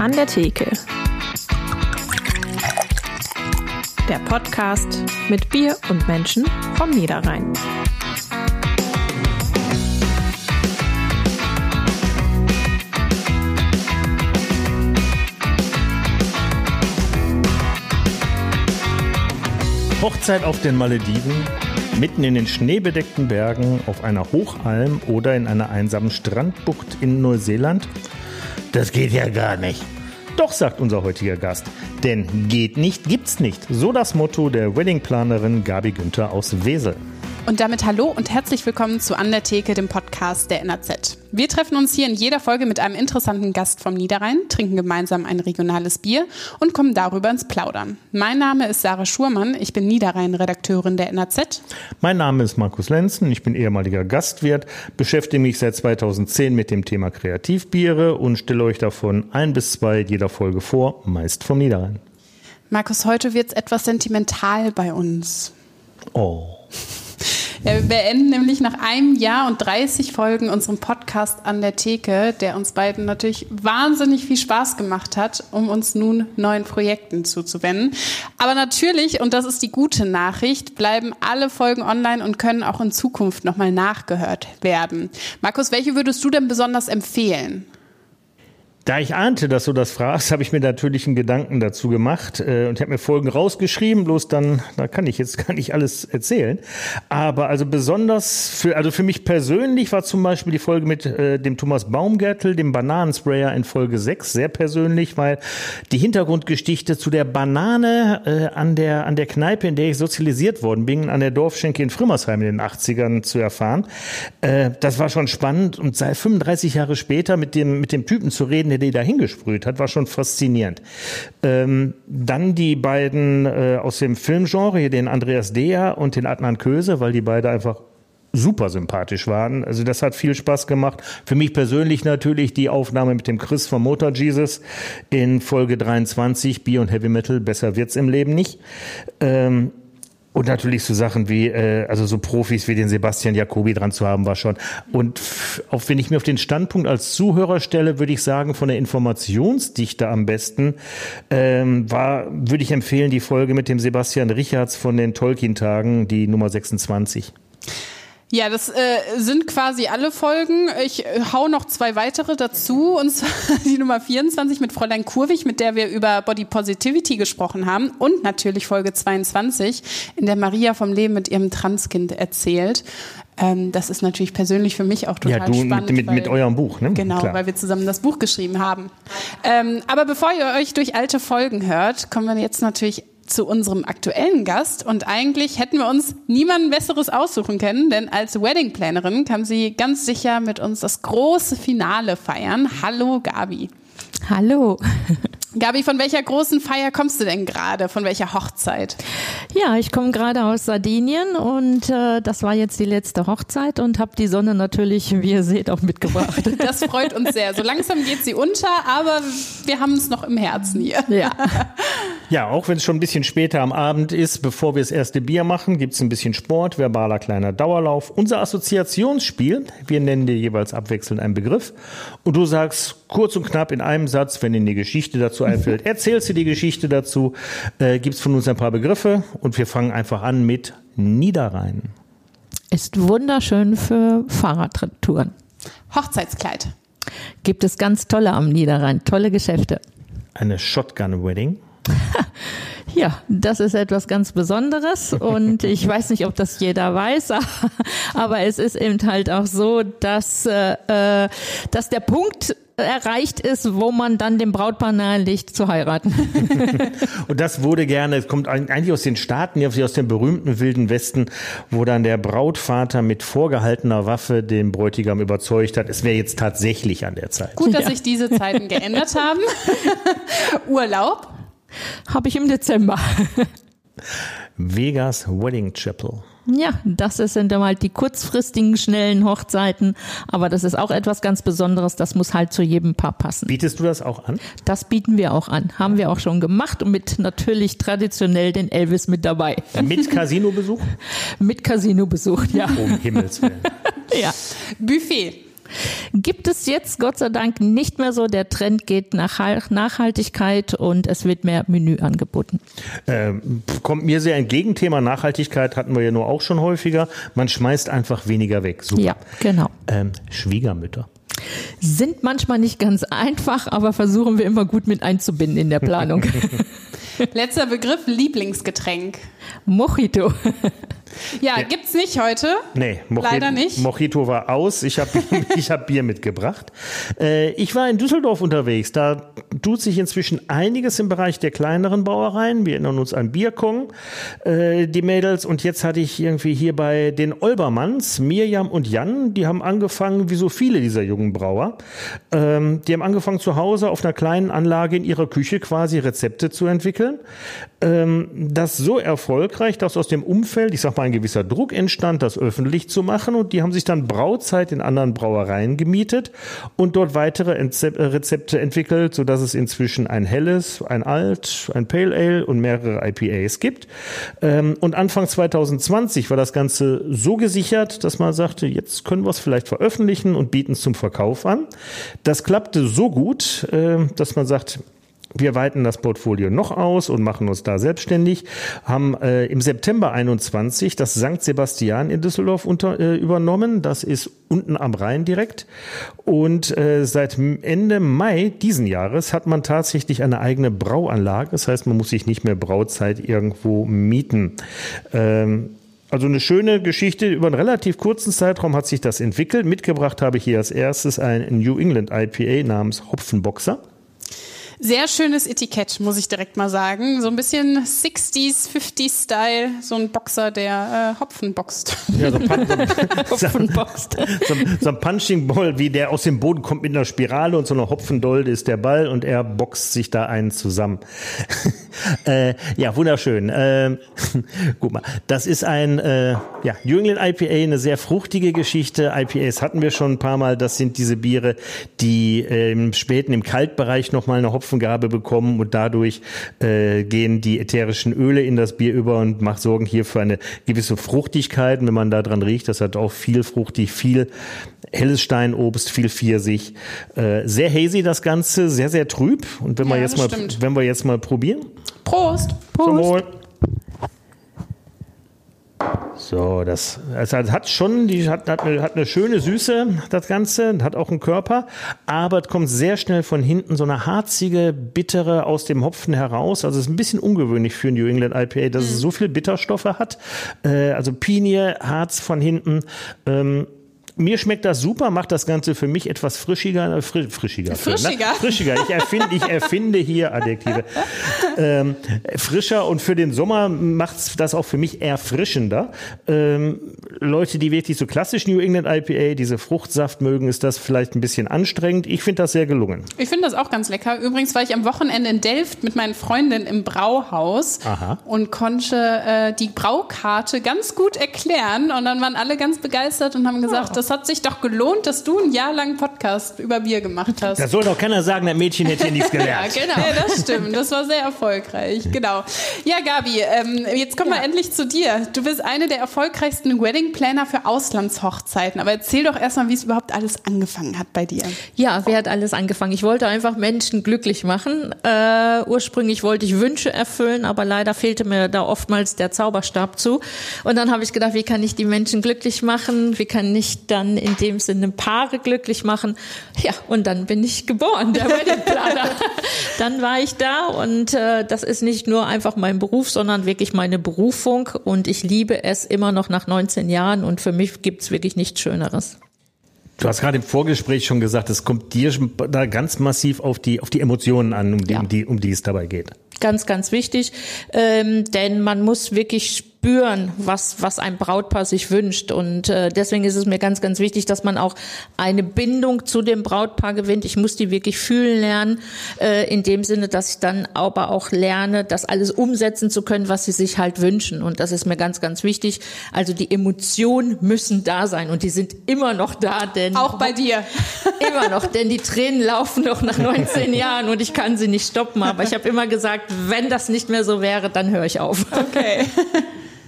An der Theke. Der Podcast mit Bier und Menschen vom Niederrhein. Hochzeit auf den Malediven, mitten in den schneebedeckten Bergen, auf einer Hochalm oder in einer einsamen Strandbucht in Neuseeland? Das geht ja gar nicht. Doch, sagt unser heutiger Gast. Denn geht nicht, gibt's nicht. So das Motto der Weddingplanerin Gabi Günther aus Wesel. Und damit hallo und herzlich willkommen zu An der Theke, dem Podcast der NAZ. Wir treffen uns hier in jeder Folge mit einem interessanten Gast vom Niederrhein, trinken gemeinsam ein regionales Bier und kommen darüber ins Plaudern. Mein Name ist Sarah Schurmann, ich bin Niederrhein-Redakteurin der NAZ. Mein Name ist Markus Lenzen, ich bin ehemaliger Gastwirt, beschäftige mich seit 2010 mit dem Thema Kreativbiere und stelle euch davon ein bis zwei jeder Folge vor, meist vom Niederrhein. Markus, heute wird es etwas sentimental bei uns. Oh. Wir beenden nämlich nach einem Jahr und 30 Folgen unseren Podcast an der Theke, der uns beiden natürlich wahnsinnig viel Spaß gemacht hat, um uns nun neuen Projekten zuzuwenden. Aber natürlich, und das ist die gute Nachricht, bleiben alle Folgen online und können auch in Zukunft nochmal nachgehört werden. Markus, welche würdest du denn besonders empfehlen? Da ich ahnte, dass du das fragst, habe ich mir natürlich einen Gedanken dazu gemacht äh, und habe mir Folgen rausgeschrieben, bloß dann, da kann ich jetzt gar nicht alles erzählen. Aber also besonders für, also für mich persönlich war zum Beispiel die Folge mit äh, dem Thomas Baumgärtel, dem Bananensprayer in Folge 6 sehr persönlich, weil die Hintergrundgeschichte zu der Banane äh, an, der, an der Kneipe, in der ich sozialisiert worden bin, an der Dorfschenke in Frimmersheim in den 80ern zu erfahren, äh, das war schon spannend. Und seit 35 Jahre später mit dem, mit dem Typen zu reden, der die da hingesprüht hat, war schon faszinierend. Ähm, dann die beiden äh, aus dem Filmgenre, den Andreas Dea und den Adnan Köse, weil die beide einfach super sympathisch waren. Also das hat viel Spaß gemacht. Für mich persönlich natürlich die Aufnahme mit dem Chris von Motor Jesus in Folge 23, Bier und Heavy Metal, besser wird's im Leben nicht. Ähm, und natürlich so Sachen wie, äh, also so Profis wie den Sebastian Jacobi dran zu haben, war schon. Und auch wenn ich mir auf den Standpunkt als Zuhörer stelle, würde ich sagen, von der Informationsdichte am besten, ähm, war, würde ich empfehlen, die Folge mit dem Sebastian Richards von den Tolkien-Tagen, die Nummer 26. Ja, das äh, sind quasi alle Folgen. Ich äh, hau noch zwei weitere dazu, und zwar die Nummer 24 mit Fräulein Kurwig, mit der wir über Body Positivity gesprochen haben, und natürlich Folge 22, in der Maria vom Leben mit ihrem Transkind erzählt. Ähm, das ist natürlich persönlich für mich auch total ja, du spannend. Mit, mit, weil, mit eurem Buch, ne? Genau, Klar. weil wir zusammen das Buch geschrieben haben. Ähm, aber bevor ihr euch durch alte Folgen hört, kommen wir jetzt natürlich zu unserem aktuellen Gast und eigentlich hätten wir uns niemanden besseres aussuchen können, denn als Wedding-Plannerin kann sie ganz sicher mit uns das große Finale feiern. Hallo Gabi. Hallo. Gabi, von welcher großen Feier kommst du denn gerade? Von welcher Hochzeit? Ja, ich komme gerade aus Sardinien und äh, das war jetzt die letzte Hochzeit und habe die Sonne natürlich, wie ihr seht, auch mitgebracht. Das freut uns sehr. So langsam geht sie unter, aber wir haben es noch im Herzen hier. Ja. Ja, auch wenn es schon ein bisschen später am Abend ist, bevor wir das erste Bier machen, gibt's ein bisschen Sport, verbaler kleiner Dauerlauf. Unser Assoziationsspiel, wir nennen dir jeweils abwechselnd einen Begriff und du sagst kurz und knapp in einem Satz, wenn dir eine Geschichte dazu einfällt, erzählst du die Geschichte dazu, äh, gibst von uns ein paar Begriffe und wir fangen einfach an mit Niederrhein. Ist wunderschön für Fahrradtouren. Hochzeitskleid. Gibt es ganz tolle am Niederrhein, tolle Geschäfte. Eine Shotgun-Wedding. Ja, das ist etwas ganz Besonderes und ich weiß nicht, ob das jeder weiß, aber es ist eben halt auch so, dass, äh, dass der Punkt erreicht ist, wo man dann dem Brautpaar nahelegt zu heiraten. Und das wurde gerne, es kommt eigentlich aus den Staaten, aus dem berühmten Wilden Westen, wo dann der Brautvater mit vorgehaltener Waffe den Bräutigam überzeugt hat, es wäre jetzt tatsächlich an der Zeit. Gut, dass Ja. sich diese Zeiten geändert haben. Urlaub. Habe ich im Dezember. Vegas Wedding Chapel. Ja, das sind dann halt die kurzfristigen, schnellen Hochzeiten. Aber das ist auch etwas ganz Besonderes. Das muss halt zu jedem Paar passen. Bietest du das auch an? Das bieten wir auch an. Haben wir auch schon gemacht und mit natürlich traditionell den Elvis mit dabei. Mit Casinobesuch? Mit Casino besucht, ja. Um Himmels Willen. ja. Buffet. Gibt es jetzt Gott sei Dank nicht mehr so. Der Trend geht nach Nachhaltigkeit und es wird mehr Menü angeboten. Ähm, kommt mir sehr entgegen. Thema Nachhaltigkeit hatten wir ja nur auch schon häufiger. Man schmeißt einfach weniger weg. Super. Ja, genau. Ähm, Schwiegermütter. Sind manchmal nicht ganz einfach, aber versuchen wir immer gut mit einzubinden in der Planung. Letzter Begriff, Lieblingsgetränk. Mojito. Ja, ja, gibt's nicht heute. Nee, Mojito, leider nicht. Mojito war aus. Ich habe ich hab Bier mitgebracht. Äh, ich war in Düsseldorf unterwegs. Da tut sich inzwischen einiges im Bereich der kleineren Brauereien. Wir erinnern uns an Bierkong, äh, die Mädels. Und jetzt hatte ich irgendwie hier bei den Olbermanns, Mirjam und Jan, die haben angefangen, wie so viele dieser jungen Brauer, ähm, die haben angefangen zu Hause auf einer kleinen Anlage in ihrer Küche quasi Rezepte zu entwickeln. Ähm, das so erfolgreich, dass aus dem Umfeld, ich sag mal, ein gewisser Druck entstand, das öffentlich zu machen. Und die haben sich dann Brauzeit in anderen Brauereien gemietet und dort weitere äh, Rezepte entwickelt, sodass es inzwischen ein helles, ein alt, ein Pale Ale und mehrere IPAs gibt. Ähm, und Anfang 2020 war das Ganze so gesichert, dass man sagte, jetzt können wir es vielleicht veröffentlichen und bieten es zum Verkauf an. Das klappte so gut, äh, dass man sagt, wir weiten das Portfolio noch aus und machen uns da selbstständig. Haben äh, im September 21 das St. Sebastian in Düsseldorf unter, äh, übernommen. Das ist unten am Rhein direkt. Und äh, seit Ende Mai diesen Jahres hat man tatsächlich eine eigene Brauanlage. Das heißt, man muss sich nicht mehr Brauzeit irgendwo mieten. Ähm, also eine schöne Geschichte. Über einen relativ kurzen Zeitraum hat sich das entwickelt. Mitgebracht habe ich hier als erstes ein New England IPA namens Hopfenboxer. Sehr schönes Etikett, muss ich direkt mal sagen. So ein bisschen 60s, 50s Style, so ein Boxer, der äh, Hopfen boxt. Ja, so, ein, so, boxt. so, so ein Punching Ball, wie der aus dem Boden kommt mit einer Spirale und so eine Hopfendolde ist der Ball und er boxt sich da einen zusammen. äh, ja, wunderschön. Äh, guck mal, das ist ein äh, ja, England IPA, eine sehr fruchtige Geschichte. IPAs hatten wir schon ein paar Mal. Das sind diese Biere, die äh, im späten, im Kaltbereich nochmal eine Hopfen Hopfengabe bekommen und dadurch äh, gehen die ätherischen Öle in das Bier über und macht sorgen hier für eine gewisse Fruchtigkeit. wenn man da dran riecht, das hat auch viel fruchtig, viel helles Steinobst, viel Pfirsich. Äh, sehr hazy das Ganze, sehr, sehr trüb. Und wenn ja, wir jetzt mal, stimmt. wenn wir jetzt mal probieren. Prost! Prost! Zum Wohl. So, das, also hat schon, die hat, hat, eine, hat eine schöne Süße, das Ganze, hat auch einen Körper, aber es kommt sehr schnell von hinten so eine harzige, bittere aus dem Hopfen heraus. Also es ist ein bisschen ungewöhnlich für ein New England IPA, dass mhm. es so viel Bitterstoffe hat. Äh, also Pinie, Harz von hinten. Ähm, mir schmeckt das super, macht das Ganze für mich etwas frischiger. Äh, fri frischiger. Frischiger. Für, ne? Frischiger. Ich erfinde, ich erfinde hier Adjektive. Ähm, frischer und für den Sommer macht das auch für mich erfrischender. Ähm, Leute, die wirklich so klassisch New England IPA, diese Fruchtsaft mögen, ist das vielleicht ein bisschen anstrengend. Ich finde das sehr gelungen. Ich finde das auch ganz lecker. Übrigens war ich am Wochenende in Delft mit meinen Freundinnen im Brauhaus Aha. und konnte äh, die Braukarte ganz gut erklären. Und dann waren alle ganz begeistert und haben gesagt, oh. Das hat sich doch gelohnt, dass du ein Jahr lang Podcast über Bier gemacht hast. Da soll doch keiner sagen, das Mädchen hätte hier nichts gelernt. ja, genau. Ja, das stimmt. Das war sehr erfolgreich. Genau. Ja, Gabi, ähm, jetzt kommen ja. wir endlich zu dir. Du bist eine der erfolgreichsten Wedding Planner für Auslandshochzeiten. Aber erzähl doch erstmal, wie es überhaupt alles angefangen hat bei dir. Ja, wie hat alles angefangen? Ich wollte einfach Menschen glücklich machen. Äh, ursprünglich wollte ich Wünsche erfüllen, aber leider fehlte mir da oftmals der Zauberstab zu. Und dann habe ich gedacht, wie kann ich die Menschen glücklich machen? Wie kann ich dann in dem Sinne Paare glücklich machen. Ja, und dann bin ich geboren, der Weddingplaner. dann war ich da und äh, das ist nicht nur einfach mein Beruf, sondern wirklich meine Berufung und ich liebe es immer noch nach 19 Jahren und für mich gibt's wirklich nichts Schöneres. Du hast gerade im Vorgespräch schon gesagt, es kommt dir da ganz massiv auf die, auf die Emotionen an, um die, ja. um die, um die es dabei geht. Ganz, ganz wichtig, ähm, denn man muss wirklich spüren, was, was ein Brautpaar sich wünscht. Und äh, deswegen ist es mir ganz, ganz wichtig, dass man auch eine Bindung zu dem Brautpaar gewinnt. Ich muss die wirklich fühlen lernen, äh, in dem Sinne, dass ich dann aber auch lerne, das alles umsetzen zu können, was sie sich halt wünschen. Und das ist mir ganz, ganz wichtig. Also die Emotionen müssen da sein und die sind immer noch da, denn auch bei dir immer noch, denn die Tränen laufen noch nach 19 Jahren und ich kann sie nicht stoppen. Aber ich habe immer gesagt, wenn das nicht mehr so wäre, dann höre ich auf. Okay.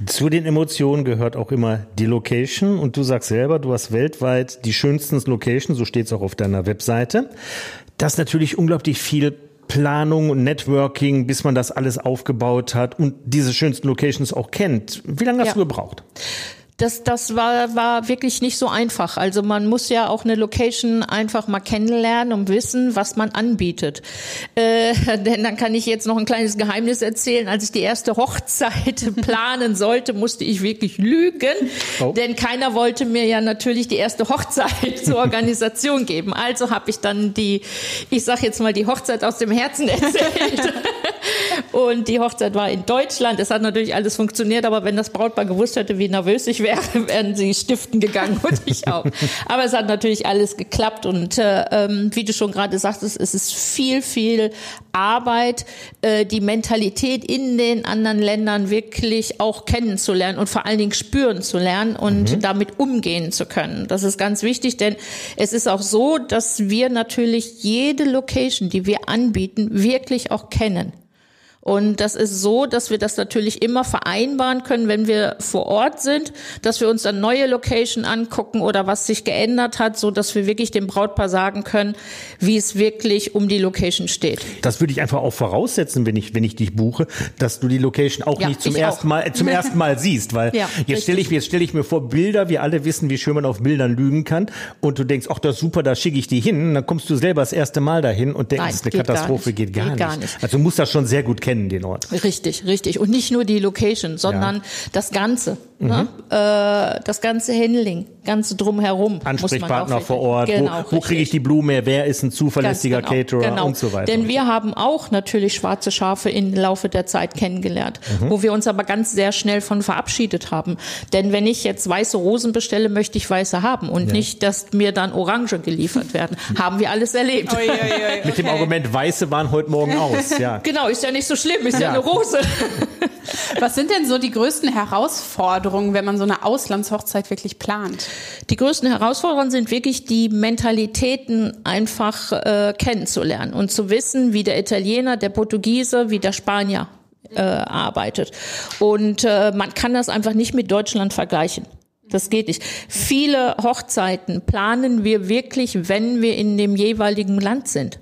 Zu den Emotionen gehört auch immer die Location und du sagst selber, du hast weltweit die schönsten Locations, so steht es auch auf deiner Webseite. Das ist natürlich unglaublich viel Planung und Networking, bis man das alles aufgebaut hat und diese schönsten Locations auch kennt. Wie lange hast ja. du gebraucht? Das, das war, war wirklich nicht so einfach. Also man muss ja auch eine Location einfach mal kennenlernen und wissen, was man anbietet. Äh, denn dann kann ich jetzt noch ein kleines Geheimnis erzählen. Als ich die erste Hochzeit planen sollte, musste ich wirklich lügen. Oh. Denn keiner wollte mir ja natürlich die erste Hochzeit zur Organisation geben. Also habe ich dann die, ich sag jetzt mal, die Hochzeit aus dem Herzen erzählt. und die Hochzeit war in Deutschland. Es hat natürlich alles funktioniert, aber wenn das Brautpaar gewusst hätte, wie nervös ich wäre, wäre, wären sie stiften gegangen und ich auch. Aber es hat natürlich alles geklappt und äh, ähm, wie du schon gerade sagtest, es ist viel, viel Arbeit, äh, die Mentalität in den anderen Ländern wirklich auch kennenzulernen und vor allen Dingen spüren zu lernen und mhm. damit umgehen zu können. Das ist ganz wichtig, denn es ist auch so, dass wir natürlich jede Location, die wir anbieten, wirklich auch kennen. Und das ist so, dass wir das natürlich immer vereinbaren können, wenn wir vor Ort sind, dass wir uns dann neue Location angucken oder was sich geändert hat, so dass wir wirklich dem Brautpaar sagen können, wie es wirklich um die Location steht. Das würde ich einfach auch voraussetzen, wenn ich, wenn ich dich buche, dass du die Location auch ja, nicht zum ersten auch. Mal, äh, zum ersten Mal siehst, weil ja, jetzt stelle ich mir, jetzt stelle ich mir vor Bilder, wir alle wissen, wie schön man auf Bildern lügen kann und du denkst, ach, das ist super, da schicke ich die hin, dann kommst du selber das erste Mal dahin und denkst, Nein, eine Katastrophe geht, gar, geht gar, nicht. Also du musst das schon sehr gut kennen kennen den Ort. Richtig, richtig. Und nicht nur die Location, sondern ja. das Ganze. Ne? Mhm. Ne? Äh, das ganze Handling, ganze drumherum. Ansprechpartner vor Ort. Genau, wo, wo kriege ich die Blume? Wer ist ein zuverlässiger genau, Caterer genau. und so weiter. Denn wir haben auch natürlich schwarze Schafe im Laufe der Zeit kennengelernt, mhm. wo wir uns aber ganz sehr schnell von verabschiedet haben. Denn wenn ich jetzt weiße Rosen bestelle, möchte ich weiße haben und ja. nicht, dass mir dann Orange geliefert werden. haben wir alles erlebt. Oi, oi, oi, Mit dem Argument, weiße waren heute Morgen aus. Ja. Genau, ist ja nicht so schlimm, ist ja, ja eine Rose. Was sind denn so die größten Herausforderungen, wenn man so eine Auslandshochzeit wirklich plant? Die größten Herausforderungen sind wirklich die Mentalitäten einfach äh, kennenzulernen und zu wissen, wie der Italiener, der Portugiese, wie der Spanier äh, arbeitet. Und äh, man kann das einfach nicht mit Deutschland vergleichen. Das geht nicht. Viele Hochzeiten planen wir wirklich, wenn wir in dem jeweiligen Land sind.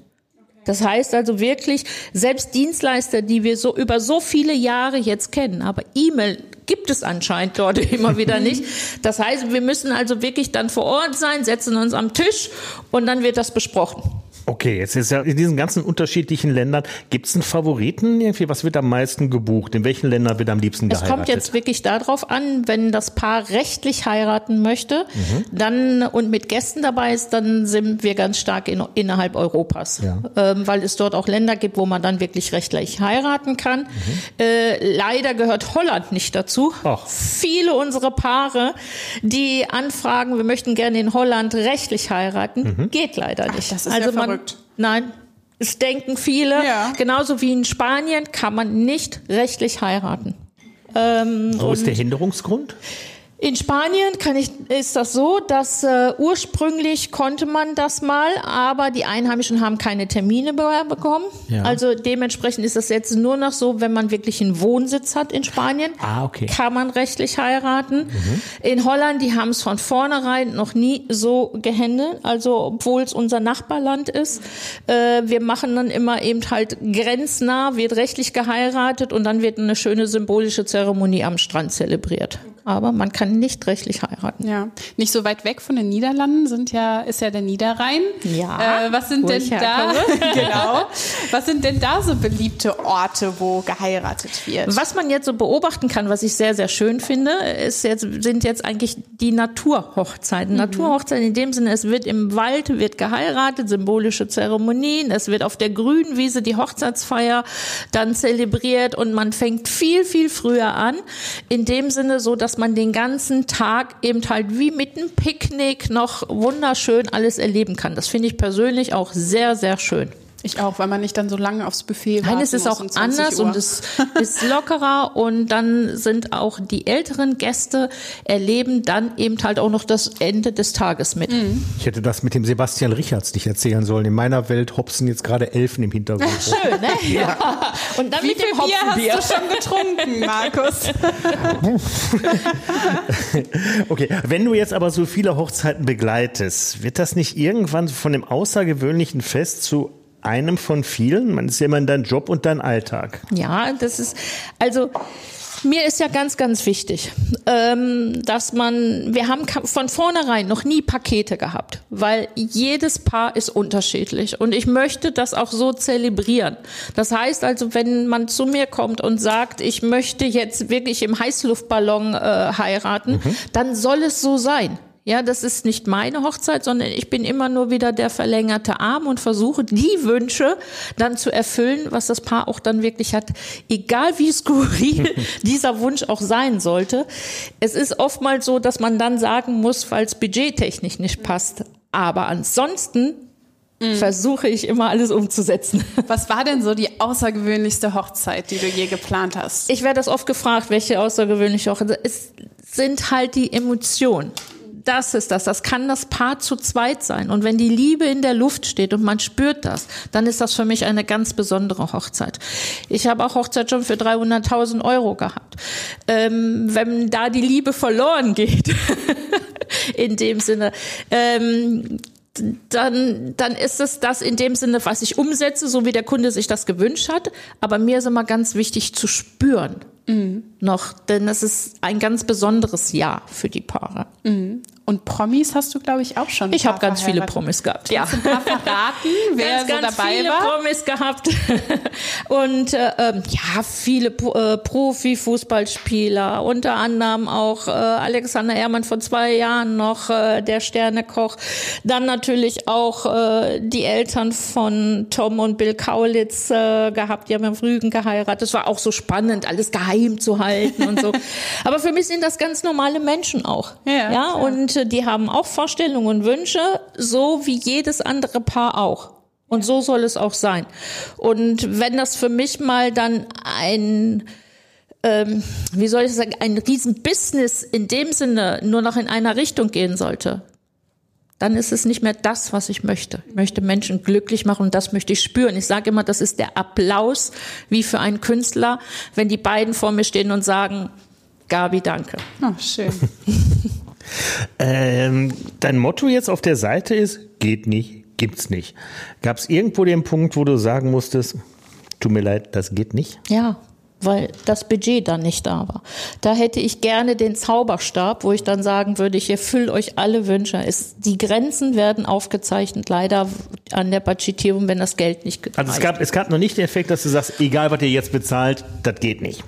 Das heißt also wirklich, selbst Dienstleister, die wir so über so viele Jahre jetzt kennen, aber E-Mail gibt es anscheinend dort immer wieder nicht. Das heißt, wir müssen also wirklich dann vor Ort sein, setzen uns am Tisch und dann wird das besprochen. Okay, jetzt ist ja in diesen ganzen unterschiedlichen Ländern, gibt es einen Favoriten irgendwie? Was wird am meisten gebucht? In welchen Ländern wird am liebsten geheiratet? Es kommt jetzt wirklich darauf an, wenn das Paar rechtlich heiraten möchte, mhm. dann und mit Gästen dabei ist, dann sind wir ganz stark in, innerhalb Europas, ja. ähm, weil es dort auch Länder gibt, wo man dann wirklich rechtlich heiraten kann. Mhm. Äh, leider gehört Holland nicht dazu. Ach. Viele unserer Paare, die anfragen, wir möchten gerne in Holland rechtlich heiraten, mhm. geht leider nicht. Ach, das ist also ja man verrückt. Nein, es denken viele. Ja. Genauso wie in Spanien kann man nicht rechtlich heiraten. Ähm, Wo ist der Hinderungsgrund? In Spanien kann ich, ist das so, dass äh, ursprünglich konnte man das mal, aber die Einheimischen haben keine Termine bekommen. Ja. Also dementsprechend ist das jetzt nur noch so, wenn man wirklich einen Wohnsitz hat in Spanien, ah, okay. kann man rechtlich heiraten. Mhm. In Holland, die haben es von vornherein noch nie so gehandelt, also obwohl es unser Nachbarland ist. Äh, wir machen dann immer eben halt grenznah, wird rechtlich geheiratet und dann wird eine schöne symbolische Zeremonie am Strand zelebriert aber man kann nicht rechtlich heiraten. Ja, nicht so weit weg von den Niederlanden sind ja ist ja der Niederrhein. Ja. Äh, was sind denn da? genau. Was sind denn da so beliebte Orte, wo geheiratet wird? Was man jetzt so beobachten kann, was ich sehr sehr schön finde, ist jetzt sind jetzt eigentlich die Naturhochzeiten. Mhm. Naturhochzeiten in dem Sinne, es wird im Wald wird geheiratet, symbolische Zeremonien, es wird auf der grünen Wiese die Hochzeitsfeier dann zelebriert und man fängt viel viel früher an. In dem Sinne so, dass dass man den ganzen Tag eben halt wie mit einem Picknick noch wunderschön alles erleben kann. Das finde ich persönlich auch sehr, sehr schön. Ich auch, weil man nicht dann so lange aufs Buffet Nein, es ist auch anders Uhr. und es ist lockerer und dann sind auch die älteren Gäste erleben dann eben halt auch noch das Ende des Tages mit. Mhm. Ich hätte das mit dem Sebastian Richards nicht erzählen sollen. In meiner Welt hopsen jetzt gerade Elfen im Hintergrund. Schön, ne? Ja. Und dann Wie mit dem Bier hast du schon getrunken, Markus? okay, wenn du jetzt aber so viele Hochzeiten begleitest, wird das nicht irgendwann von dem außergewöhnlichen Fest zu einem von vielen? Man ist ja immer dein Job und dein Alltag. Ja, das ist, also, mir ist ja ganz, ganz wichtig, ähm, dass man, wir haben von vornherein noch nie Pakete gehabt, weil jedes Paar ist unterschiedlich und ich möchte das auch so zelebrieren. Das heißt also, wenn man zu mir kommt und sagt, ich möchte jetzt wirklich im Heißluftballon äh, heiraten, mhm. dann soll es so sein. Ja, das ist nicht meine Hochzeit, sondern ich bin immer nur wieder der verlängerte Arm und versuche die Wünsche dann zu erfüllen, was das Paar auch dann wirklich hat. Egal wie skurril dieser Wunsch auch sein sollte. Es ist oftmals so, dass man dann sagen muss, weil es budgettechnisch nicht passt. Aber ansonsten Mhm. versuche ich immer alles umzusetzen. Was war denn so die außergewöhnlichste Hochzeit, die du je geplant hast? Ich werde das oft gefragt, welche außergewöhnliche Hochzeit. Es sind halt die Emotionen das ist das. Das kann das Paar zu zweit sein. Und wenn die Liebe in der Luft steht und man spürt das, dann ist das für mich eine ganz besondere Hochzeit. Ich habe auch Hochzeit schon für 300.000 Euro gehabt. Ähm, wenn da die Liebe verloren geht, in dem Sinne, ähm, dann, dann ist es das in dem Sinne, was ich umsetze, so wie der Kunde sich das gewünscht hat. Aber mir ist immer ganz wichtig zu spüren mhm. noch, denn es ist ein ganz besonderes Jahr für die Paare. Mhm. Und Promis hast du, glaube ich, auch schon. Ich habe ganz viele Promis gehabt. Ja. Kannst du ein paar verraten, wer ganz, so ganz dabei viele war? Promis gehabt. Und äh, ähm, ja, viele äh, Profi-Fußballspieler, unter anderem auch äh, Alexander Ehrmann vor zwei Jahren noch, äh, der Sternekoch. Dann natürlich auch äh, die Eltern von Tom und Bill Kaulitz äh, gehabt, die haben im Rügen geheiratet. Das war auch so spannend, alles geheim zu halten und so. Aber für mich sind das ganz normale Menschen auch. Ja, ja und die haben auch Vorstellungen und Wünsche, so wie jedes andere Paar auch. Und so soll es auch sein. Und wenn das für mich mal dann ein, ähm, wie soll ich sagen, ein Riesenbusiness in dem Sinne nur noch in einer Richtung gehen sollte, dann ist es nicht mehr das, was ich möchte. Ich möchte Menschen glücklich machen und das möchte ich spüren. Ich sage immer, das ist der Applaus wie für einen Künstler, wenn die beiden vor mir stehen und sagen, Gabi, danke. Oh, schön. Ähm, dein Motto jetzt auf der Seite ist, geht nicht, gibt's nicht. Gab es irgendwo den Punkt, wo du sagen musstest, tut mir leid, das geht nicht? Ja, weil das Budget dann nicht da war. Da hätte ich gerne den Zauberstab, wo ich dann sagen würde, ich erfülle euch alle Wünsche. Es, die Grenzen werden aufgezeichnet, leider an der Budgetierung, wenn das Geld nicht gereicht. Also es gab, es gab noch nicht den Effekt, dass du sagst, egal was ihr jetzt bezahlt, das geht nicht.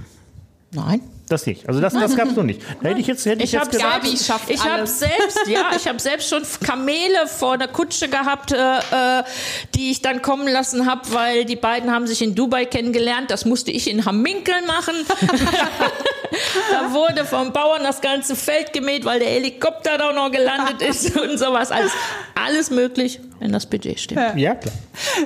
Nein. Das nicht. Also das, das gab es noch nicht. Da hätte ich jetzt, hätte ich, ich jetzt gesagt, Gabi schafft ich habe selbst, ja, ich habe selbst schon Kamele vor der Kutsche gehabt, äh, äh, die ich dann kommen lassen habe, weil die beiden haben sich in Dubai kennengelernt. Das musste ich in Hamminkeln machen. da wurde vom Bauern das ganze Feld gemäht, weil der Helikopter da noch gelandet ist und sowas. Alles, alles möglich, wenn das Budget stimmt. Ja, ja klar.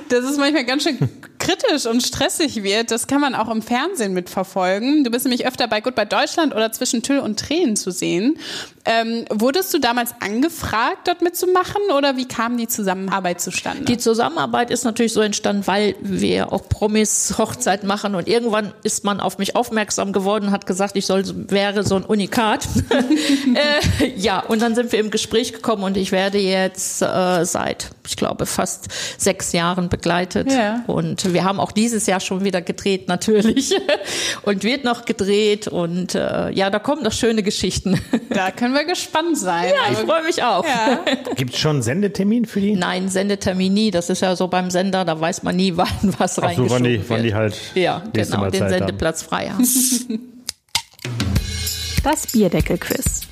Das ist manchmal ganz schön kritisch und stressig wird, das kann man auch im Fernsehen mitverfolgen. Du bist nämlich öfter bei Goodbye Deutschland oder zwischen Tüll und Tränen zu sehen. Ähm, wurdest du damals angefragt, dort mitzumachen oder wie kam die Zusammenarbeit zustande? Die Zusammenarbeit ist natürlich so entstanden, weil wir auch Promis Hochzeit machen und irgendwann ist man auf mich aufmerksam geworden und hat gesagt, ich soll, wäre so ein Unikat. äh, ja, und dann sind wir im Gespräch gekommen und ich werde jetzt äh, seit, ich glaube, fast sechs Jahren begleitet ja. und wir haben auch dieses Jahr schon wieder gedreht, natürlich. Und wird noch gedreht. Und äh, ja, da kommen noch schöne Geschichten. Da können wir gespannt sein. Ja, ich freue mich auch. Ja. Gibt es schon einen Sendetermin für die? Nein, Sendetermin nie. Das ist ja so beim Sender, da weiß man nie, wann was Ach so, wann die, wann die halt ja, genau, den Sendeplatz haben. frei haben. Das Bierdeckel-Quiz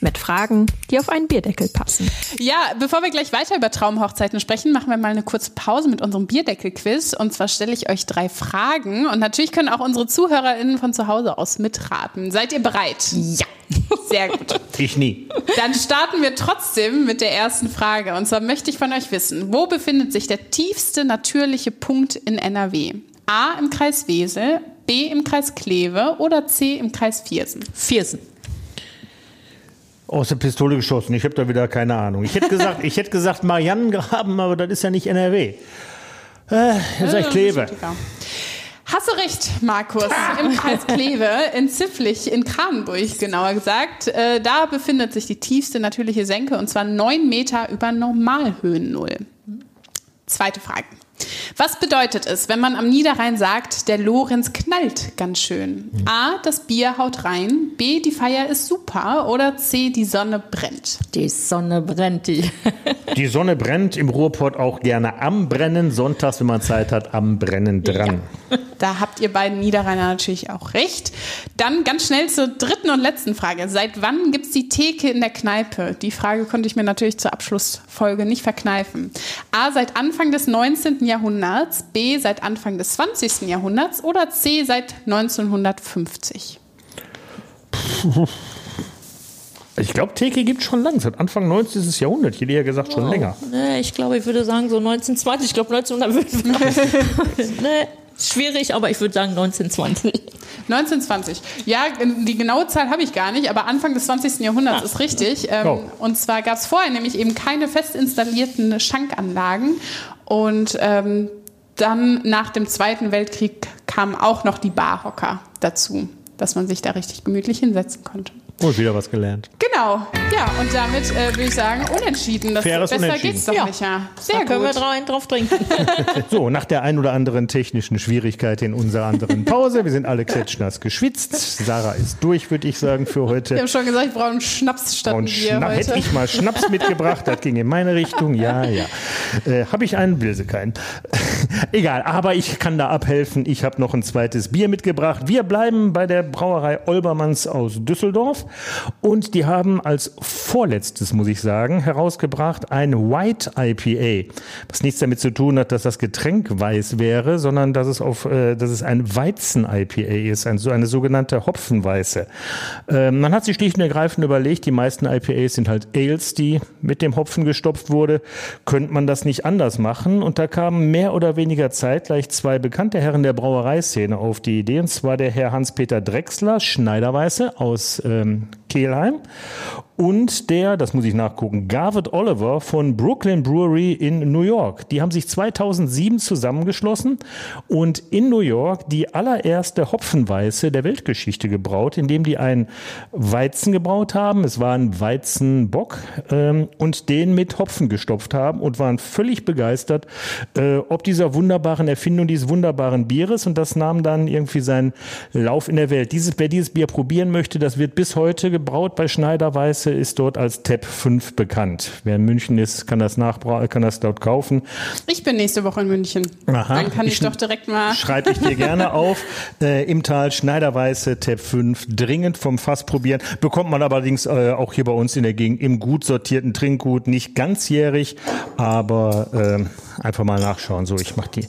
mit Fragen, die auf einen Bierdeckel passen. Ja, bevor wir gleich weiter über Traumhochzeiten sprechen, machen wir mal eine kurze Pause mit unserem Bierdeckel-Quiz. Und zwar stelle ich euch drei Fragen. Und natürlich können auch unsere ZuhörerInnen von zu Hause aus mitraten. Seid ihr bereit? Ja. Sehr gut. Ich nie. Dann starten wir trotzdem mit der ersten Frage. Und zwar möchte ich von euch wissen, wo befindet sich der tiefste natürliche Punkt in NRW? A im Kreis Wesel, B im Kreis Kleve oder C im Kreis Viersen? Viersen. Aus der Pistole geschossen. Ich habe da wieder keine Ahnung. Ich hätte gesagt, ich hätte gesagt Mariannengraben, aber das ist ja nicht NRW. Äh, jetzt sag ich Kleve. Hast du recht, Markus. Im Kreis Kleve, in Zifflich, in Kranenburg genauer gesagt. Äh, da befindet sich die tiefste natürliche Senke und zwar neun Meter über Normalhöhennull. Zweite Frage. Was bedeutet es, wenn man am Niederrhein sagt, der Lorenz knallt ganz schön? A, das Bier haut rein, B, die Feier ist super oder C, die Sonne brennt? Die Sonne brennt die. Die Sonne brennt im Ruhrpott auch gerne am Brennen. Sonntags, wenn man Zeit hat, am Brennen dran. Da habt ihr beiden Niederrheiner natürlich auch recht. Dann ganz schnell zur dritten und letzten Frage. Seit wann gibt es die Theke in der Kneipe? Die Frage konnte ich mir natürlich zur Abschlussfolge nicht verkneifen. A, seit Anfang des 19. Jahrhunderts, B, seit Anfang des 20. Jahrhunderts oder C, seit 1950? Ich glaube, Theke gibt schon lang, seit Anfang 19. Jahrhundert. Ich hätte ja gesagt, schon länger. Nee, ich glaube, ich würde sagen so 1920. Ich glaube 1905. nee, schwierig, aber ich würde sagen 1920. 1920. Ja, die genaue Zahl habe ich gar nicht, aber Anfang des 20. Jahrhunderts ist richtig. Ähm, Oh. Und zwar gab es vorher nämlich eben keine fest installierten Schankanlagen. Und ähm, dann nach dem Zweiten Weltkrieg kamen auch noch die Barhocker dazu, dass man sich da richtig gemütlich hinsetzen konnte. Und wieder was gelernt. Genau. Ja, und damit äh, würde ich sagen, unentschieden. Das Faires besser Unentschieden. geht's doch Ja. nicht, ja. Sehr da können wir gut. drauf, drauf trinken. So, nach der ein oder anderen technischen Schwierigkeit in unserer anderen Pause. Wir sind alle klatschnass geschwitzt. Sarah ist durch, würde ich sagen, für Wir heute. haben schon gesagt, ich brauche einen Schnaps statt ein Und Bier Schnapp, heute. hätte ich mal Schnaps mitgebracht, das ging in meine Richtung. Ja, ja. Äh, habe ich einen, will sie keinen. Egal, aber ich kann da abhelfen. Ich habe noch ein zweites Bier mitgebracht. Wir bleiben bei der Brauerei Olbermanns aus Düsseldorf. Und die haben als vorletztes, muss ich sagen, herausgebracht ein White IPA. Was nichts damit zu tun hat, dass das Getränk weiß wäre, sondern dass es auf, äh, dass es ein Weizen-IPA ist, ein, so eine sogenannte Hopfenweiße. Ähm, man hat sich schlicht und ergreifend überlegt, die meisten IPAs sind halt Ales, die mit dem Hopfen gestopft wurde. Könnte man das nicht anders machen? Und da kamen mehr oder weniger zeitgleich zwei bekannte Herren der Brauereiszene auf die Idee, und zwar der Herr Hans-Peter Drechsler, Schneiderweiße aus ähm, Kehlheim und der, das muss ich nachgucken, Garvett Oliver von Brooklyn Brewery in New York. Die haben sich 2007 zusammengeschlossen und in New York die allererste Hopfenweiße der Weltgeschichte gebraut, indem die einen Weizen gebraut haben. Es war ein Weizenbock ähm, und den mit Hopfen gestopft haben und waren völlig begeistert, äh, ob dieser wunderbaren Erfindung dieses wunderbaren Bieres und das nahm dann irgendwie seinen Lauf in der Welt. Dieses, wer dieses Bier probieren möchte, das wird bis heute gebraut bei Schneider Weiße, ist dort als TEP 5 bekannt. Wer in München ist, kann das nachbra kann das dort kaufen. Ich bin nächste Woche in München. Aha. Dann kann ich, Ich- doch direkt mal. Schreibe ich dir gerne auf. Äh, Im Tal Schneiderweiße TEP 5 dringend vom Fass probieren. Bekommt man allerdings äh, auch hier bei uns in der Gegend im gut sortierten Trinkgut. Nicht ganzjährig, aber ähm, einfach mal nachschauen. So, ich mach die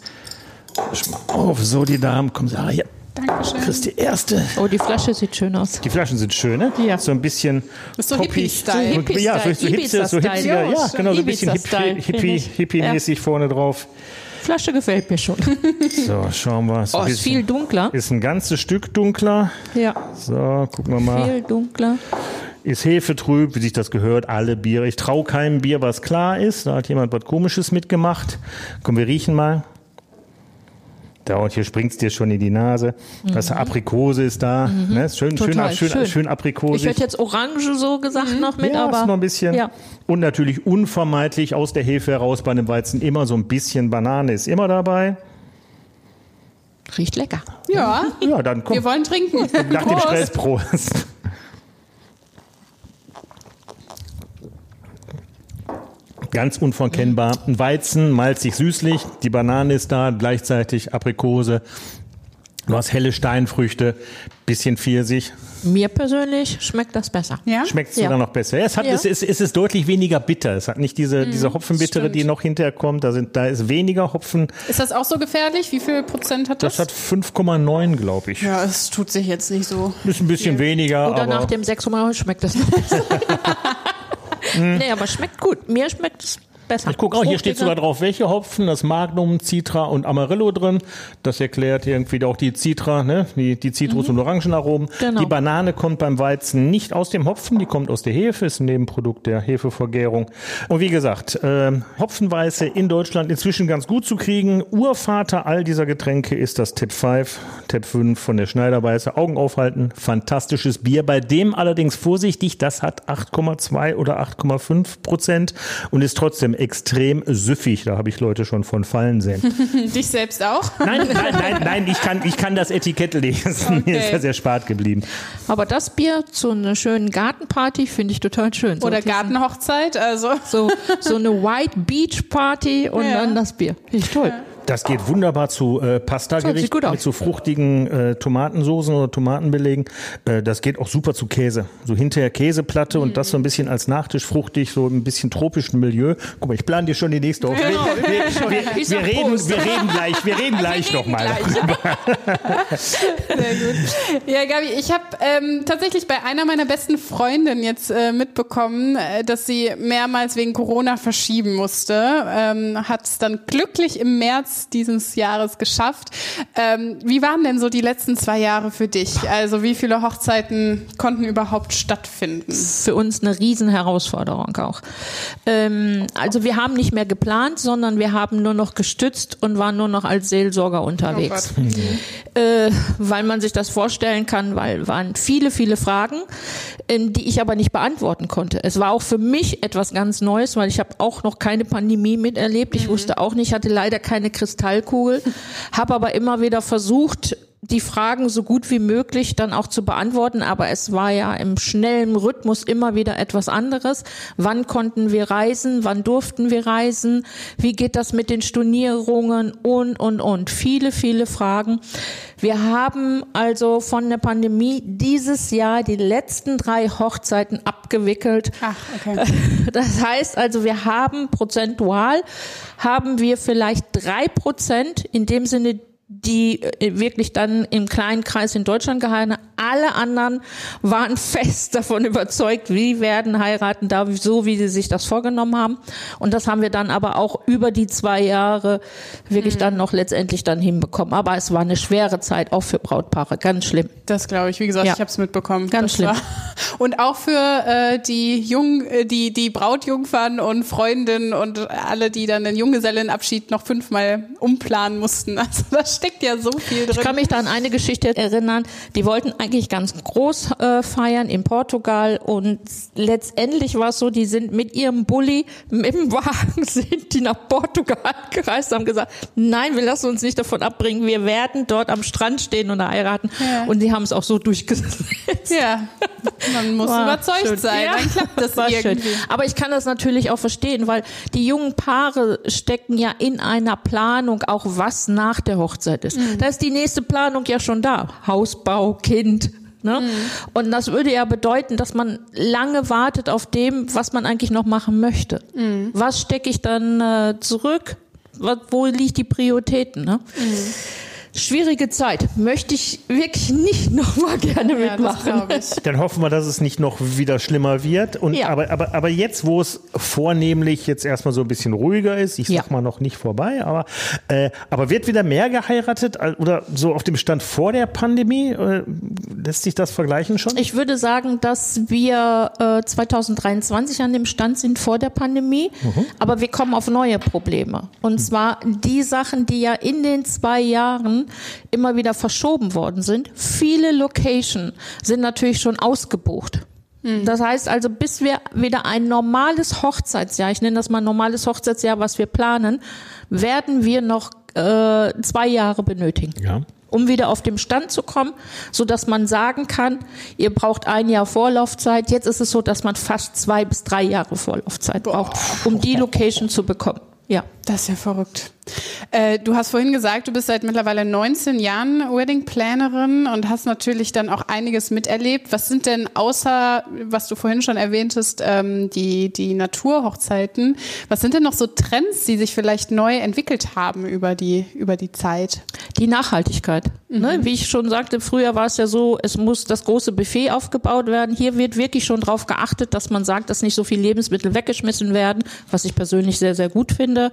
auf. So, die Damen, komm, Sarah, hier. Dankeschön. Kriegst die erste. Oh, die Flasche sieht schön aus. Die Flaschen sind schön, ne? Ja. So ein bisschen Das ist so. Hippie-Style. So, ja, so, so, Hipster, so hipster, ja, Ja, genau, so ein bisschen Hippie. Hippie-mäßig vorne drauf. Flasche gefällt mir schon. So, schauen wir. So Oh, ein ist viel bisschen- dunkler. Ist ein ganzes Stück dunkler. Ja, So, gucken wir mal. viel dunkler. Ist hefetrüb, wie sich das gehört, alle Biere. Ich traue keinem Bier, was klar ist. Da hat jemand was Komisches mitgemacht. Komm, wir riechen mal. Da und hier springt's dir schon in die Nase. Das Aprikose ist da. Ne? Schön, schön, Mhm. Total schön, schön, schön. Ich hätte jetzt Orange so gesagt noch mit, ja, aber ist noch ein bisschen. Ja. Und natürlich unvermeidlich aus der Hefe heraus bei einem Weizen immer so ein bisschen Banane ist immer dabei. riecht lecker. Ja, Ja, dann wir kommt wollen trinken. nach dem Prost. Stress Prost. Ganz unverkennbar. Ein Weizen, malzig, süßlich. Die Banane ist da, gleichzeitig Aprikose. Du hast helle Steinfrüchte, bisschen Pfirsich. Mir persönlich schmeckt das besser. Ja? Schmeckt es Ja. sogar noch besser. Ja, es, hat, Ja. es, ist, es ist deutlich weniger bitter. Es hat nicht diese, diese Hopfenbittere, stimmt. die noch hinterher kommt. Da, sind, da ist weniger Hopfen. Ist das auch so gefährlich? Wie viel Prozent hat das? Das hat 5,9, glaube ich. ja, es tut sich jetzt nicht so. Ist ein bisschen weniger, Oder nach dem 6,9 schmeckt das noch besser. nee, aber schmeckt gut. Mir schmeckt es besser. ich gucke auch, hier steht sogar drauf, welche Hopfen. Das Magnum, Citra und Amarillo drin. Das erklärt irgendwie auch die Citra, ne? die, die Zitrus- und Orangenaromen. Genau. Die Banane kommt beim Weizen nicht aus dem Hopfen, die kommt aus der Hefe, ist ein Nebenprodukt der Hefevergärung. Und wie gesagt, ähm, Hopfenweiße in Deutschland inzwischen ganz gut zu kriegen. Urvater all dieser Getränke ist das Tip 5, Tip 5 von der Schneiderweiße. Augen aufhalten, fantastisches Bier. Bei dem allerdings vorsichtig, das hat 8,2 oder 8,5 Prozent und ist trotzdem extrem süffig. Da habe ich Leute schon von fallen sehen. Dich selbst auch? Nein, nein, nein, nein, ich kann, ich kann das Etikett lesen. Mir ist Okay. ja sehr spart geblieben. Aber das Bier zu einer schönen Gartenparty finde ich total schön. So Oder Gartenhochzeit? Also. So, so eine White Beach Party und Ja. dann das Bier. Finde ich toll. Das geht wunderbar zu äh, aus. mit so fruchtigen äh, Tomatensoßen oder Tomatenbelegen. Äh, das geht auch super zu Käse. So hinterher Käseplatte und das so ein bisschen als Nachtisch fruchtig, so ein bisschen tropischen Milieu. Guck mal, ich plane dir schon die nächste auf. Wir, wir, wir, wir, sag reden, wir reden gleich, wir reden gleich nochmal. Sehr gut. Ja, Gabi, ich habe ähm, tatsächlich bei einer meiner besten Freundinnen jetzt äh, mitbekommen, äh, dass sie mehrmals wegen Corona verschieben musste. Ähm, Hat es dann glücklich im März dieses Jahres geschafft. Ähm, wie waren denn so die letzten zwei Jahre für dich? Also wie viele Hochzeiten konnten überhaupt stattfinden? Für uns eine Riesenherausforderung auch. Ähm, also wir haben nicht mehr geplant, sondern wir haben nur noch gestützt und waren nur noch als Seelsorger unterwegs. äh, weil man sich das vorstellen kann, weil waren viele, viele Fragen, ähm, die ich aber nicht beantworten konnte. Es war auch für mich etwas ganz Neues, weil ich habe auch noch keine Pandemie miterlebt. Ich wusste auch nicht, hatte leider keine Kristallkugel, habe aber immer wieder versucht, die Fragen so gut wie möglich dann auch zu beantworten, aber es war ja im schnellen Rhythmus immer wieder etwas anderes. Wann konnten wir reisen? Wann durften wir reisen? Wie geht das mit den Stornierungen? Und, und, und. Viele, viele Fragen. Wir haben also von der Pandemie dieses Jahr die letzten drei Hochzeiten abgewickelt. Ach, okay. Das heißt also, wir haben prozentual, haben wir vielleicht drei Prozent in dem Sinne, die äh, wirklich dann im kleinen Kreis in Deutschland geheiratet. Alle anderen waren fest davon überzeugt, wie werden heiraten, da so wie sie sich das vorgenommen haben. Und das haben wir dann aber auch über die zwei Jahre wirklich dann noch letztendlich dann hinbekommen. Aber es war eine schwere Zeit, auch für Brautpaare, ganz schlimm. Das glaube ich. Wie gesagt, Ja. ich habe es mitbekommen. Ganz das schlimm. Und auch für äh, die Jung, äh, die die Brautjungfern und Freundinnen und alle, die dann den Junggesellenabschied noch fünfmal umplanen mussten. Also da steckt ja so viel drin. Ich kann mich da an eine Geschichte erinnern. Die wollten eigentlich ganz groß äh, feiern in Portugal und letztendlich war es so, die sind mit ihrem Bulli mit dem Wagen sind die nach Portugal gereist, haben gesagt, nein, wir lassen uns nicht davon abbringen, wir werden dort am Strand stehen und heiraten. Ja. Und die haben es auch so durchgesetzt. ja, man muss War überzeugt schön. sein, Ja, dann klappt das war irgendwie. Schön. Aber ich kann das natürlich auch verstehen, weil die jungen Paare stecken ja in einer Planung, auch was nach der Hochzeit ist. Da ist die nächste Planung ja schon da. Hausbau, Kind. Ne? Und das würde ja bedeuten, dass man lange wartet auf dem, was man eigentlich noch machen möchte. Was stecke ich dann äh, zurück? Was, wo liegt die Prioritäten? Ne? Schwierige Zeit. Möchte ich wirklich nicht nochmal gerne Ja, das mitmachen. glaube ich. Dann hoffen wir, dass es nicht noch wieder schlimmer wird. Und Ja. aber, aber, aber jetzt, wo es vornehmlich jetzt erstmal so ein bisschen ruhiger ist, ich sag Ja. mal noch nicht vorbei, aber, äh, aber wird wieder mehr geheiratet Al- oder so auf dem Stand vor der Pandemie? Äh, lässt sich das vergleichen schon? Ich würde sagen, dass wir äh, 2023 an dem Stand sind vor der Pandemie, aber wir kommen auf neue Probleme. Und zwar die Sachen, die ja in den zwei Jahren immer wieder verschoben worden sind. Viele Location sind natürlich schon ausgebucht. Das heißt also, bis wir wieder ein normales Hochzeitsjahr, ich nenne das mal normales Hochzeitsjahr, was wir planen, werden wir noch äh, zwei Jahre benötigen ja. um wieder auf dem Stand zu kommen, so dass man sagen kann, ihr braucht ein Jahr Vorlaufzeit. Jetzt ist es so, dass man fast zwei bis drei Jahre Vorlaufzeit braucht, um die Location zu bekommen. Ja. Das ist ja verrückt. Äh, du hast vorhin gesagt, du bist seit mittlerweile 19 Jahren Wedding Plannerin und hast natürlich dann auch einiges miterlebt. Was sind denn außer, was du vorhin schon erwähntest, ähm, die, die Naturhochzeiten, was sind denn noch so Trends, die sich vielleicht neu entwickelt haben über die, über die Zeit? Die Nachhaltigkeit. Ne? Mhm. Ne? Wie ich schon sagte, früher war es ja so, es muss das große Buffet aufgebaut werden. Hier wird wirklich schon darauf geachtet, dass man sagt, dass nicht so viel Lebensmittel weggeschmissen werden, was ich persönlich sehr, sehr gut finde.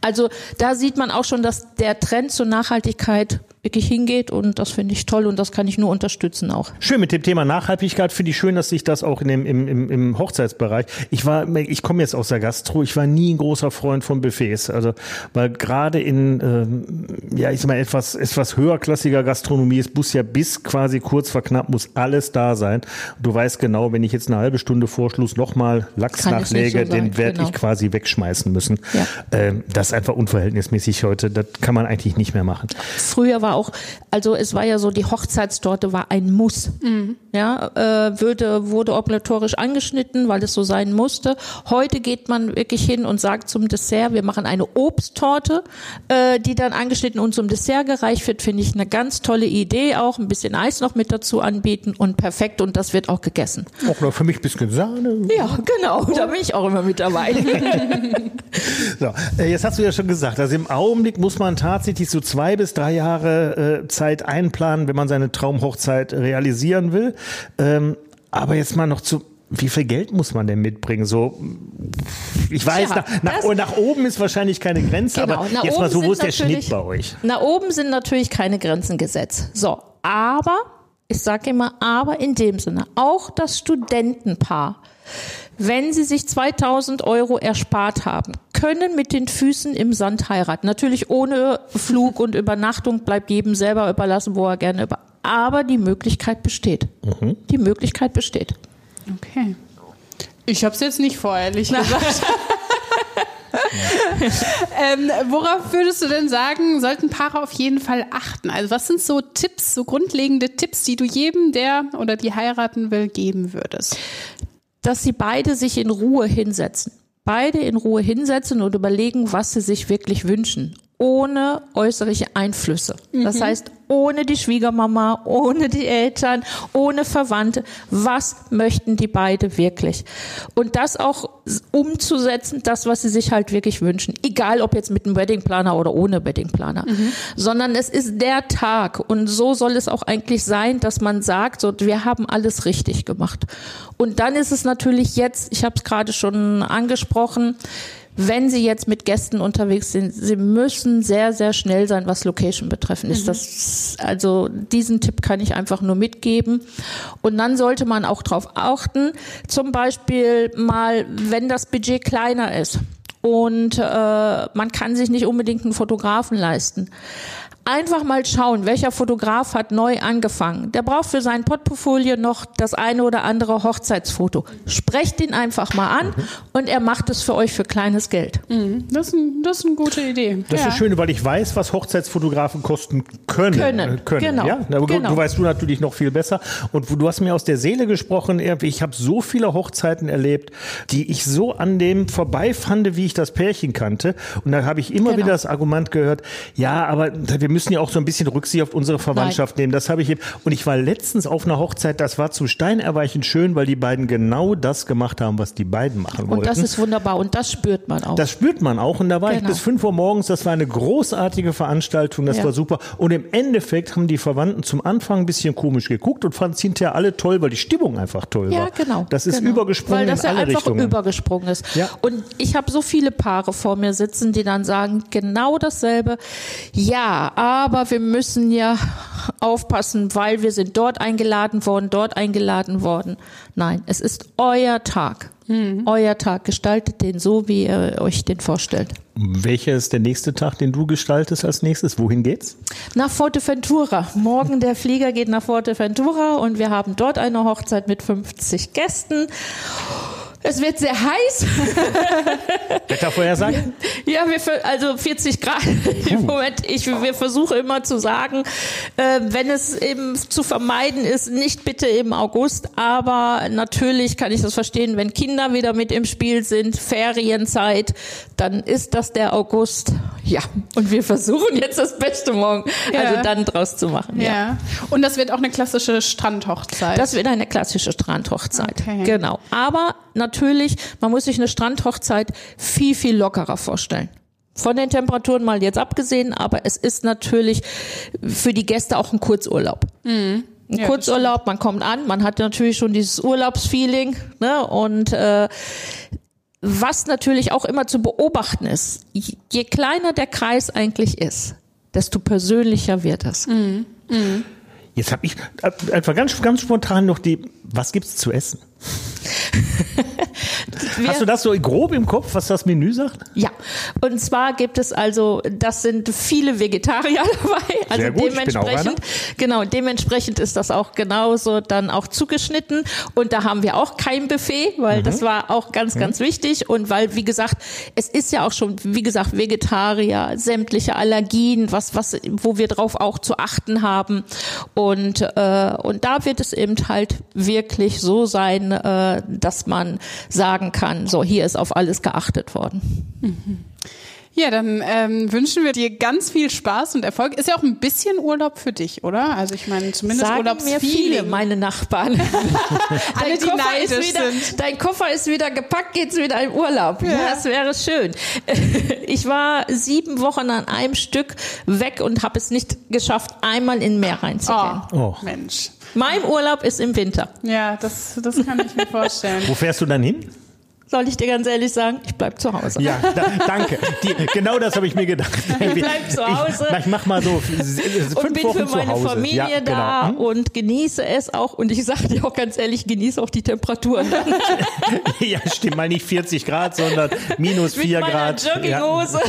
Also da sieht man auch schon, dass der Trend zur Nachhaltigkeit wirklich hingeht und das finde ich toll und das kann ich nur unterstützen auch. Schön mit dem Thema Nachhaltigkeit finde ich schön, dass sich das auch in dem, im, im, im Hochzeitsbereich. Ich war, ich komme jetzt aus der Gastro, ich war nie ein großer Freund von Buffets, also weil gerade in ähm, ja ich sag mal etwas etwas höherklassiger Gastronomie ist Bus ja bis quasi kurz vor knapp muss alles da sein. Du weißt genau, wenn ich jetzt eine halbe Stunde vor Schluss nochmal Lachs kann nachlege, so den werde genau. ich quasi wegschmeißen müssen. Ja. Ähm, das ist einfach unverhältnismäßig heute. Das kann man eigentlich nicht mehr machen. Früher war auch, also es war ja so, die Hochzeitstorte war ein Muss. Mhm. Ja, äh, würde, wurde obligatorisch angeschnitten, weil es so sein musste. Heute geht man wirklich hin und sagt zum Dessert, wir machen eine Obsttorte, äh, die dann angeschnitten und zum Dessert gereicht wird, finde ich eine ganz tolle Idee auch. Ein bisschen Eis noch mit dazu anbieten und perfekt und das wird auch gegessen. Auch noch für mich ein bisschen Sahne. Ja, genau, da bin ich auch immer mit dabei. so, äh, jetzt hast du ja schon gesagt, also im Augenblick muss man tatsächlich so zwei bis drei Jahre äh, Zeit einplanen, wenn man seine Traumhochzeit realisieren will. Ähm, aber jetzt mal noch zu wie viel Geld muss man denn mitbringen? So, ich weiß, ja, nach, nach, nach, oben ist wahrscheinlich keine Grenze, genau, aber jetzt mal so, wo ist der Schnitt bei euch? Nach oben sind natürlich keine Grenzen gesetzt. So, aber, ich sage immer, aber in dem Sinne, auch das Studentenpaar wenn sie sich 2000 Euro erspart haben, können mit den Füßen im Sand heiraten. Natürlich ohne Flug und Übernachtung bleibt jedem selber überlassen, wo er gerne über. Aber die Möglichkeit besteht. Mhm. Die Möglichkeit besteht. Okay. Ich habe es jetzt nicht vor, ehrlich gesagt. ähm, worauf würdest du denn sagen, sollten Paare auf jeden Fall achten? Also was sind so Tipps, so grundlegende Tipps, die du jedem, der oder die heiraten will, geben würdest? Dass sie beide sich in Ruhe hinsetzen. Beide in Ruhe hinsetzen und überlegen, was sie sich wirklich wünschen ohne äußerliche Einflüsse. Mhm. Das heißt, ohne die Schwiegermama, ohne die Eltern, ohne Verwandte. Was möchten die beide wirklich? Und das auch umzusetzen, das, was sie sich halt wirklich wünschen. Egal, ob jetzt mit einem Weddingplaner oder ohne Weddingplaner. Mhm. Sondern es ist der Tag. Und so soll es auch eigentlich sein, dass man sagt, so, wir haben alles richtig gemacht. Und dann ist es natürlich jetzt, ich habe es gerade schon angesprochen, wenn Sie jetzt mit Gästen unterwegs sind, Sie müssen sehr, sehr schnell sein, was Location betreffen ist. Mhm. Das, also diesen Tipp kann ich einfach nur mitgeben. Und dann sollte man auch darauf achten, zum Beispiel mal, wenn das Budget kleiner ist und äh, man kann sich nicht unbedingt einen Fotografen leisten einfach mal schauen, welcher Fotograf hat neu angefangen. Der braucht für sein Portfolio noch das eine oder andere Hochzeitsfoto. Sprecht ihn einfach mal an und er macht es für euch für kleines Geld. Mhm. Das, ist ein, das ist eine gute Idee. Das ja. ist schön, weil ich weiß, was Hochzeitsfotografen kosten können. Können, können genau. Ja? Aber genau. Du weißt du natürlich noch viel besser. Und du hast mir aus der Seele gesprochen, ich habe so viele Hochzeiten erlebt, die ich so an dem vorbeifand, wie ich das Pärchen kannte. Und da habe ich immer genau. wieder das Argument gehört, ja, aber wir müssen müssen ja auch so ein bisschen Rücksicht auf unsere Verwandtschaft Nein. nehmen. Das habe ich eben. Und ich war letztens auf einer Hochzeit, das war zu Steinerweichen schön, weil die beiden genau das gemacht haben, was die beiden machen wollten. Und das ist wunderbar und das spürt man auch. Das spürt man auch. Und da war genau. ich bis fünf Uhr morgens. Das war eine großartige Veranstaltung. Das ja. war super. Und im Endeffekt haben die Verwandten zum Anfang ein bisschen komisch geguckt und fanden es hinterher alle toll, weil die Stimmung einfach toll war. Ja, genau. Das ist genau. übergesprungen weil das in alle einfach Richtungen. übergesprungen ist. Ja. Und ich habe so viele Paare vor mir sitzen, die dann sagen, genau dasselbe. Ja, aber wir müssen müssen ja aufpassen, weil wir sind dort eingeladen worden, dort eingeladen worden. Nein, es ist euer Tag. Mhm. Euer Tag. Gestaltet den so, wie ihr euch den vorstellt. Welcher ist der nächste Tag, den du gestaltest als nächstes? Wohin geht's? Nach Forteventura. Morgen der Flieger geht nach Forteventura und wir haben dort eine Hochzeit mit 50 Gästen. Es wird sehr heiß. Wettervorhersage? Ja, wir, also 40 Grad im Moment. Ich, wir versuchen immer zu sagen, äh, wenn es eben zu vermeiden ist, nicht bitte im August. Aber natürlich kann ich das verstehen, wenn Kinder wieder mit im Spiel sind, Ferienzeit, dann ist das der August. Ja, und wir versuchen jetzt das Beste morgen, Ja. also dann draus zu machen. Ja. Ja. Und das wird auch eine klassische Strandhochzeit. Das wird eine klassische Strandhochzeit. Okay. Genau. Aber natürlich, man muss sich eine Strandhochzeit viel, viel lockerer vorstellen. Von den Temperaturen mal jetzt abgesehen, aber es ist natürlich für die Gäste auch ein Kurzurlaub. Ein Ja, das Kurzurlaub, man kommt an, man hat natürlich schon dieses Urlaubsfeeling, ne? Und äh, was natürlich auch immer zu beobachten ist, je kleiner der Kreis eigentlich ist, desto persönlicher wird es. Jetzt habe ich äh, einfach ganz, ganz spontan noch die, was gibt's zu essen? Hast du das so grob im Kopf, was das Menü sagt? Ja, und zwar gibt es also, das sind viele Vegetarier dabei, also Sehr gut, ich bin auch dementsprechend, genau, dementsprechend ist das auch genauso dann auch zugeschnitten. Und da haben wir auch kein Buffet, weil Mhm. das war auch ganz, ganz wichtig. Und weil, wie gesagt, es ist ja auch schon, wie gesagt, Vegetarier, sämtliche Allergien, was, was, wo wir drauf auch zu achten haben. Und, äh, und da wird es eben halt wirklich so sein, äh, dass man sagen kann, so, hier ist auf alles geachtet worden. Ja, dann ähm, wünschen wir dir ganz viel Spaß und Erfolg. Ist ja auch ein bisschen Urlaub für dich, oder? Also ich meine, zumindest Sagen mir viele, Urlaubsfeeling. meine Nachbarn. Alle, dein, die Koffer ist neidisch wieder, sind. dein Koffer ist wieder gepackt, geht's wieder in Urlaub. Ja. Das wäre schön. Ich war sieben Wochen an einem Stück weg und habe es nicht geschafft, einmal in Meer reinzugehen. Oh, Oh. Mensch. Mein Urlaub ist im Winter. Ja, das, das kann ich mir vorstellen. Wo fährst du dann hin? Soll ich dir ganz ehrlich sagen? Ich bleib zu Hause. Ja, da, danke. Die, genau das habe ich mir gedacht. Ich bleib zu Hause. Ich, ich mach mal so fünf und bin Wochen für meine. Familie ja, da Genau. und genieße es auch. Und ich sage dir auch ganz ehrlich, genieße auch die Temperaturen. Ja, stimmt mal nicht 40 Grad, sondern minus Mit 4 meiner Grad. Ja. Jogginghose.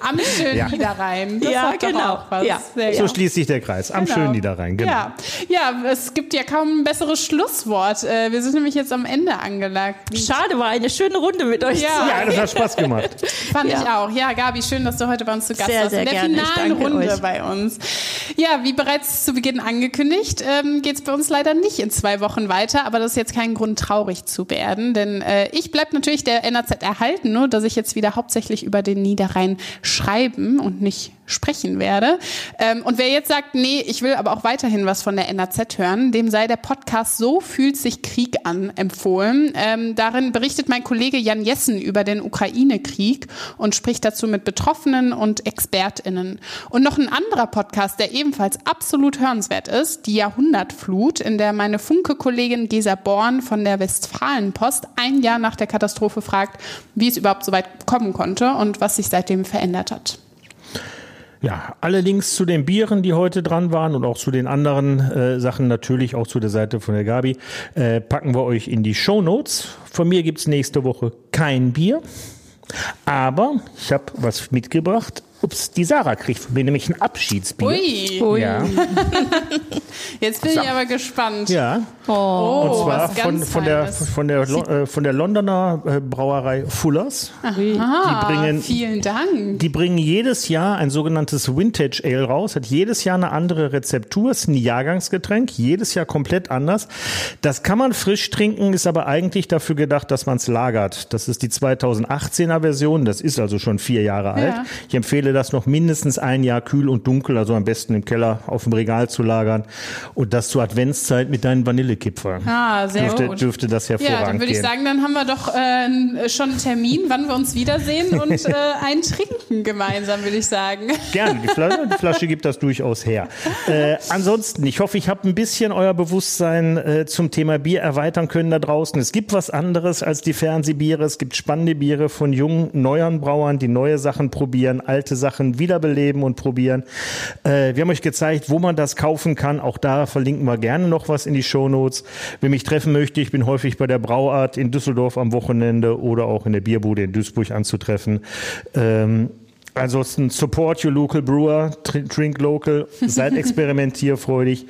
Am schönen Ja. Niederrhein. Das Ja, genau. Auch was. Ja. So schließt sich der Kreis. Am Genau. schönen Niederrhein, genau. Ja. ja, es gibt ja kaum ein besseres Schlusswort. Äh, Wir sind nämlich jetzt am Ende angelangt. Schade, war eine schöne Runde mit euch. Ja. Ja, das hat Spaß gemacht. Fand Ja. ich auch. Ja, Gabi, schön, dass du heute bei uns zu Gast Sehr, warst. sehr In der gerne. Finalen Runde euch. bei uns. Ja, wie bereits zu Beginn angekündigt, ähm, geht es bei uns leider nicht in zwei Wochen weiter, aber das ist jetzt kein Grund, traurig zu werden, denn äh, ich bleib natürlich der NAZ erhalten, nur dass ich jetzt wieder hauptsächlich über den Niederrhein schreiben und nicht sprechen werde. Ähm, und wer jetzt sagt, nee, ich will aber auch weiterhin was von der NAZ hören, dem sei der Podcast So fühlt sich Krieg an empfohlen. Ähm, darin berichtet mein Kollege Jan Jessen über den Ukraine-Krieg und spricht dazu mit Betroffenen und ExpertInnen. Und noch ein anderer Podcast, der ebenfalls absolut hörenswert ist, die Jahrhundertflut, in der meine Funke-Kollegin Gesa Born von der Westfalenpost ein Jahr nach der Katastrophe fragt, wie es überhaupt so weit kommen konnte und was sich seitdem verändert hat. Ja, alle Links zu den Bieren, die heute dran waren und auch zu den anderen äh, Sachen, natürlich auch zu der Seite von der Gabi, äh, packen wir euch in die Show Notes. Von mir gibt's nächste Woche kein Bier, aber ich habe was mitgebracht. Ups, die Sarah kriegt von mir nämlich ein Abschiedsbier. Ui, Ui. Ja, jetzt bin ich aber gespannt. ja. Oh, Und zwar was von, ganz von, der, von, der, äh, von der Londoner äh, Brauerei Fullers. Ah, die bringen- vielen Dank. Die bringen jedes Jahr ein sogenanntes Vintage Ale raus, hat jedes Jahr eine andere Rezeptur, ist ein Jahrgangsgetränk, jedes Jahr komplett anders. Das kann man frisch trinken, ist aber eigentlich dafür gedacht, dass man es lagert. Das ist die 2018er Version, das ist also schon vier Jahre alt. Ja. Ich empfehle das noch mindestens ein Jahr kühl und dunkel, also am besten im Keller auf dem Regal zu lagern und das zur Adventszeit mit deinen Vanillekipferl. Ah, sehr dürfte, gut. dürfte das Ja, hervorragend dann würde ich gehen. sagen, dann haben wir doch äh, schon einen Termin, wann wir uns wiedersehen und äh, ein Trinken gemeinsam, würde ich sagen. Gerne, die Flasche, die Flasche gibt das durchaus her. Äh, ansonsten, ich hoffe, ich habe ein bisschen euer Bewusstsein äh, zum Thema Bier erweitern können da draußen. Es gibt was anderes als die Fernsehbiere. Es gibt spannende Biere von jungen, neuen Brauern, die neue Sachen probieren, alte Sachen wiederbeleben und probieren. Äh, wir haben euch gezeigt, wo man das kaufen kann. Auch da verlinken wir gerne noch was in die Shownotes. Wer mich treffen möchte, ich bin häufig bei der Brauart in Düsseldorf am Wochenende oder auch in der Bierbude in Duisburg anzutreffen. Ähm, Ansonsten support your local brewer, drink local, seid experimentierfreudig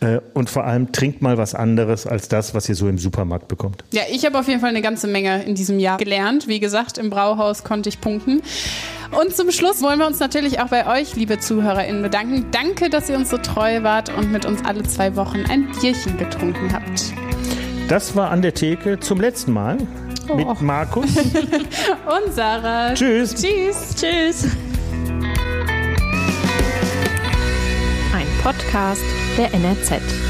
äh, und vor allem trinkt mal was anderes als das, was ihr so im Supermarkt bekommt. Ja, ich habe auf jeden Fall eine ganze Menge in diesem Jahr gelernt. Wie gesagt, im Brauhaus konnte ich punkten. Und zum Schluss wollen wir uns natürlich auch bei euch, liebe ZuhörerInnen, bedanken. Danke, dass ihr uns so treu wart und mit uns alle zwei Wochen ein Bierchen getrunken habt. Das war an der Theke zum letzten Mal oh. mit Markus und Sarah. Tschüss. Tschüss. Tschüss. Ein Podcast der NRZ.